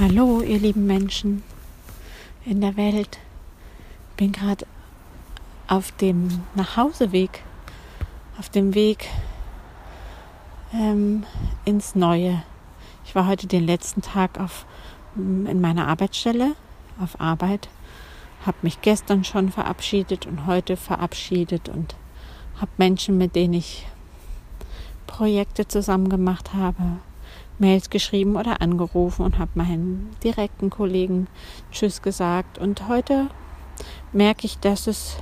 Hallo, ihr lieben Menschen in der Welt. Bin gerade auf dem Nachhauseweg, auf dem Weg ähm, ins Neue. Ich war heute den letzten Tag auf, in meiner Arbeitsstelle, auf Arbeit, habe mich gestern schon verabschiedet und heute verabschiedet und habe Menschen, mit denen ich Projekte zusammen gemacht habe, Mails geschrieben oder angerufen und habe meinen direkten Kollegen Tschüss gesagt. Und heute merke ich, dass es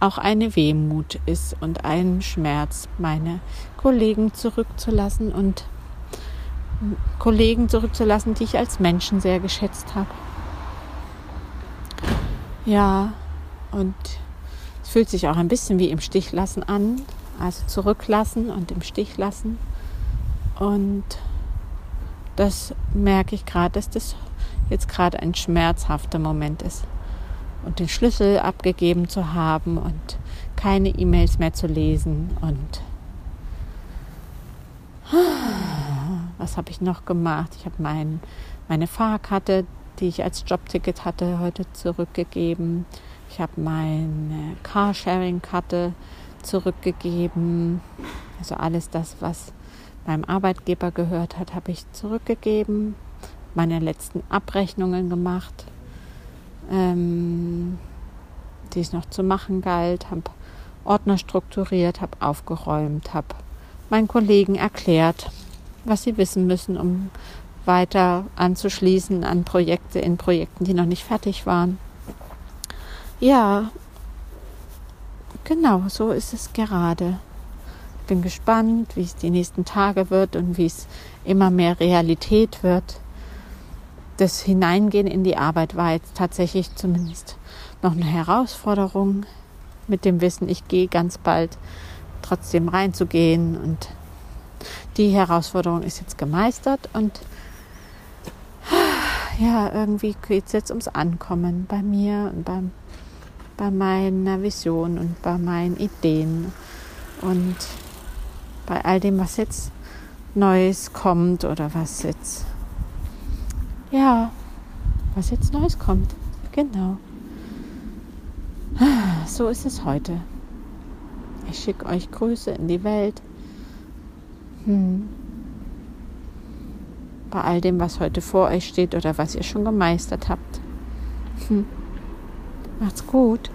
auch eine Wehmut ist und ein Schmerz, meine Kollegen zurückzulassen und Kollegen zurückzulassen, die ich als Menschen sehr geschätzt habe. Ja, und es fühlt sich auch ein bisschen wie im Stich lassen an, also zurücklassen und im Stich lassen. Und das merke ich gerade, dass das jetzt gerade ein schmerzhafter Moment ist. Und den Schlüssel abgegeben zu haben und keine E-Mails mehr zu lesen und was habe ich noch gemacht? Ich habe mein, meine Fahrkarte, die ich als Jobticket hatte, heute zurückgegeben. Ich habe meine Carsharing-Karte zurückgegeben. Also alles das, was meinem Arbeitgeber gehört hat, habe ich zurückgegeben, meine letzten Abrechnungen gemacht, ähm, die es noch zu machen galt, habe Ordner strukturiert, habe aufgeräumt, habe meinen Kollegen erklärt, was sie wissen müssen, um weiter anzuschließen an Projekte in Projekten, die noch nicht fertig waren. Ja, genau, so ist es gerade bin gespannt, wie es die nächsten Tage wird und wie es immer mehr Realität wird. Das Hineingehen in die Arbeit war jetzt tatsächlich zumindest noch eine Herausforderung mit dem Wissen, ich gehe ganz bald trotzdem reinzugehen und die Herausforderung ist jetzt gemeistert und ja, irgendwie geht es jetzt ums Ankommen bei mir und beim, bei meiner Vision und bei meinen Ideen und bei all dem, was jetzt Neues kommt oder was jetzt, ja, was jetzt Neues kommt. Genau. So ist es heute. Ich schicke euch Grüße in die Welt. Hm. Bei all dem, was heute vor euch steht oder was ihr schon gemeistert habt. Hm. Macht's gut.